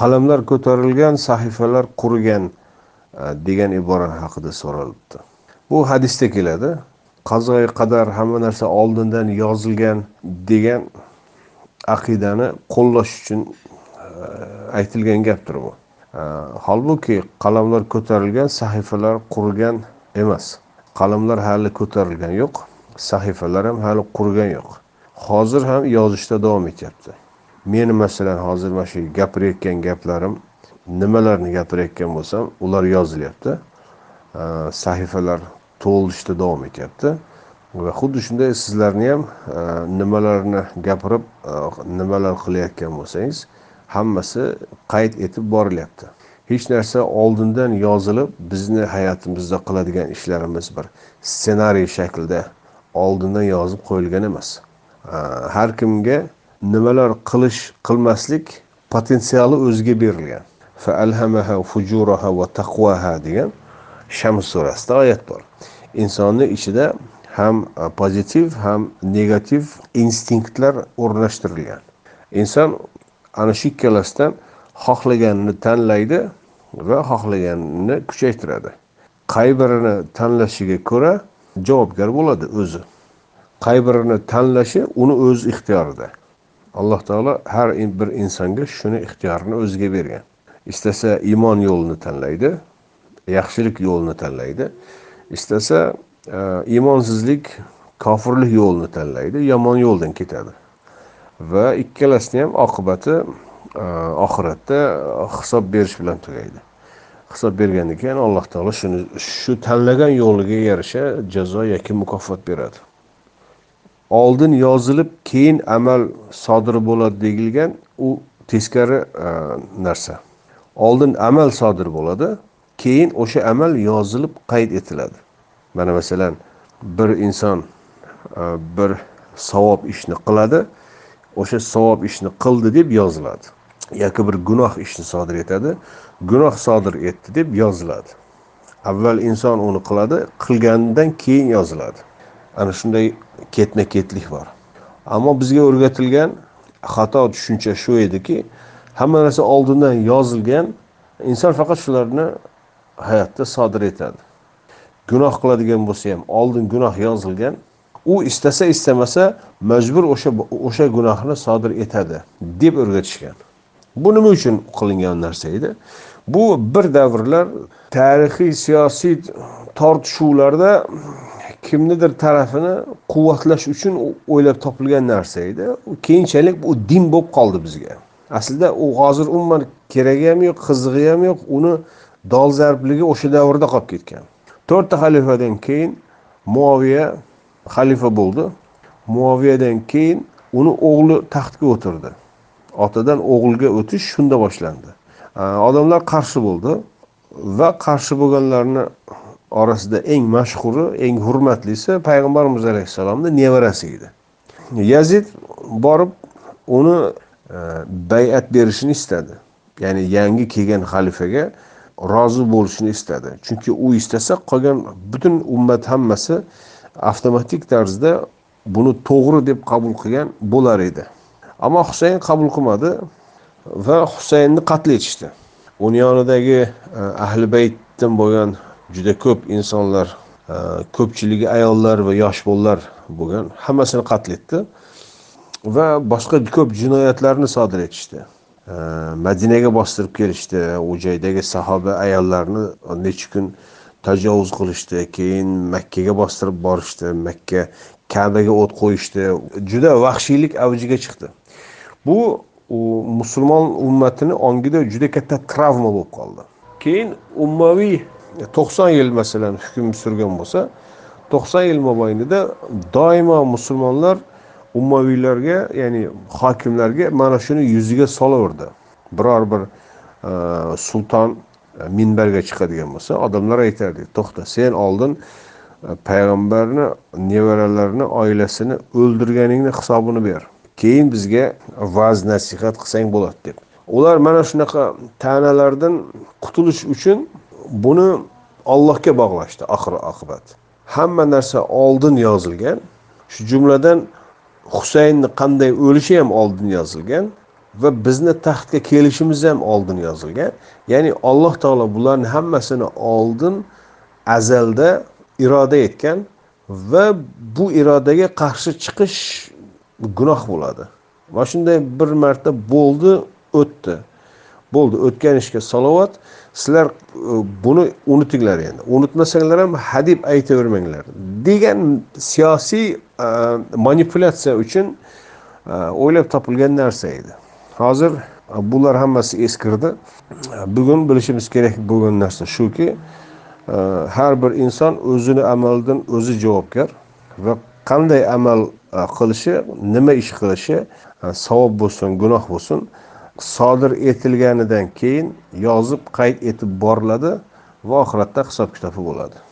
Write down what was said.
qalamlar ko'tarilgan sahifalar qurigan e, degan ibora haqida so'ralibdi. Bu hadisda keladi. Qazoyi qadar hamma narsa oldindan yozilgan degan aqidani qo'llash uchun e, aytilgan gapdir bu e, holbuki qalamlar ko'tarilgan sahifalar qurigan emas. Qalamlar hali ko'tarilgani yo'q sahifalar ham hali qurigan yo'q. Hozir ham yozishda davom etyapti. Meni masalan hozir mana shu gapirayotgan gaplarim nimalarni gapirayotgan bo'lsam ular yozilyapti. Sahifalar to'lishda davom etyapti. Va xuddi shunday sizlarni ham e, nimalarni gapirib e, nimalar qilayotgan bo'lsangiz hammasi qayd etib borilyapti. Hech narsa oldindan yozilib bizni hayotimizda qiladigan ishlarimiz bir ssenariy shaklida oldindan yozib qo'yilgan emas. Har kimga nimalar qilish qilmaslik potensiali o'ziga berilgan. Va taqvaha degan shams surasida oyat bor. Insonni ichida ham e, pozitiv ham negativ instinktlar o'rnashtirilgan. Inson ana shu ikkalasidan xohlaganini tanlaydi va xohlaganini kuchaytiradi. Qay birini tanlashiga ko'ra javobgar bo'ladi o'zi. Qay birini tanlashi uni o'z ixtiyorida. Alloh taolo har bir insonga shuni ixtiyorini o'ziga bergan. Istasa iymon yo'lini tanlaydi yaxshilik yo'lini tanlaydi. Istasa e, iymonsizlik kofirlik yo'lini tanlaydi yomon yo'ldan ketadi. Va ikkalasini ham oqibati e, oxiratda hisob berish bilan tugaydi. Hisob bergandan keyin alloh taolo shuni shu tanlagan yo'liga yarasha jazo yoki mukofot beradi. Oldin yozilib keyin amal sodir bo'ladi deyilgan u teskari e, narsa. Oldin amal sodir bo'ladi keyin o'sha amal yozilib qayd etiladi. Mana masalan bir inson e, bir savob ishni qiladi o'sha savob ishni qildi deb yoziladi. Yoki bir gunoh ishni sodir etadi gunoh sodir etdi deb yoziladi. Avval inson uni qiladi qilganidan keyin yoziladi. Ana shunday ketma ketlik bor ammo bizga o'rgatilgan xato tushuncha shu ediki hamma narsa oldindan yozilgan inson faqat shularni hayotda sodir etadi. Gunoh qiladigan bo'lsa ham oldin gunoh yozilgan u istasa istamasa majbur o'sha o'sha gunohni sodir etadi deb o'rgatishgan. Bu nima uchun qilingan narsa edi? Bu bir davrlar tarixiy siyosiy tortishuvlarda kimnidir tarafini quvvatlash uchun o'ylab topilgan narsa edi. Keyinchalik u din bo'lib qoldi bizga. Aslida u hozir umuman keragi ham yo'q qizig'i ham yo'q uni dolzarbligi o'sha davrda qolib ketgan. To'rtta xalifadan keyin muoviya xalifa bo'ldi. Muoviyadan keyin uni o'g'li taxtga o'tirdi. Otadan o'g'ilga o'tish shunda boshlandi. Odamlar qarshi bo'ldi va qarshi bo'lganlarni orasida eng mashhuri eng hurmatlisi payg'ambarimiz alayhissalomni nevarasi edi. Yazid borib uni e, bay'at berishini istadi. Ya'ni yangi kelgan xalifaga rozi bo'lishini istadi. Chunki u istasa qolgan butun ummat hammasi avtomatik tarzda buni to'g'ri deb qabul qilgan bo'lar edi. Ammo husayn qabul qilmadi va husaynni qatl etishdi. Uni yonidagi e, ahli baytdan bo'lgan juda ko'p insonlar e, ko'pchiligi ayollar va yosh bolalar bo'lgan hammasini qatl etdi va boshqa ko'p jinoyatlarni sodir etishdi. E, Madinaga bostirib kelishdi u joydagi sahoba ayollarni necha kun tajovuz qilishdi keyin makkaga bostirib borishdi makka kabaga o't qo'yishdi juda vahshiylik avjiga chiqdi. Bu u musulmon ummatini ongida juda katta travma bo'lib qoldi. Keyin ummaviy E, to'qson yil masalan hukm surgan bo'lsa to'qson yil mobaynida doimo musulmonlar ummaviylarga ya'ni hokimlarga mana shuni yuziga solaverdi. Biror bir e, sulton e, minbarga chiqadigan bo'lsa odamlar aytardi to'xta sen oldin e, payg'ambarni nevaralarini oilasini o'ldirganingni hisobini ber. Keyin bizga va'z nasihat qilsang bo'ladi deb. Ular mana shunaqa ta'nalardan qutulish uchun buni ollohga bog'lashdi oxir oqibat. Hamma narsa oldin yozilgan. Shu jumladan husaynni qanday o'lishi ham oldin yozilgan va bizni taxtga kelishimiz ham oldin yozilgan. Ya'ni alloh taolo bularni hammasini oldin azalda iroda etgan va bu irodaga qarshi chiqish gunoh bo'ladi. Mana shunday bir marta bo'ldi o'tdi. Bo'ldi o'tgan ishga salovat. Sizlar e, buni unutinglar endi. Unutmasanglar ham hadeb aytavermanglar degan siyosiy e, manipulyatsiya uchun e, o'ylab topilgan narsa edi. Hozir bular hammasi eskirdi. Bugun bilishimiz kerak bo'lgan narsa shuki har bir inson o'zini amalidan o'zi javobgar va qanday amal qilishi nima ish qilishi savob bo'lsin gunoh bo'lsin sodir etilganidan keyin yozib qayd etib boriladi va oxiratda hisob kitobi bo'ladi.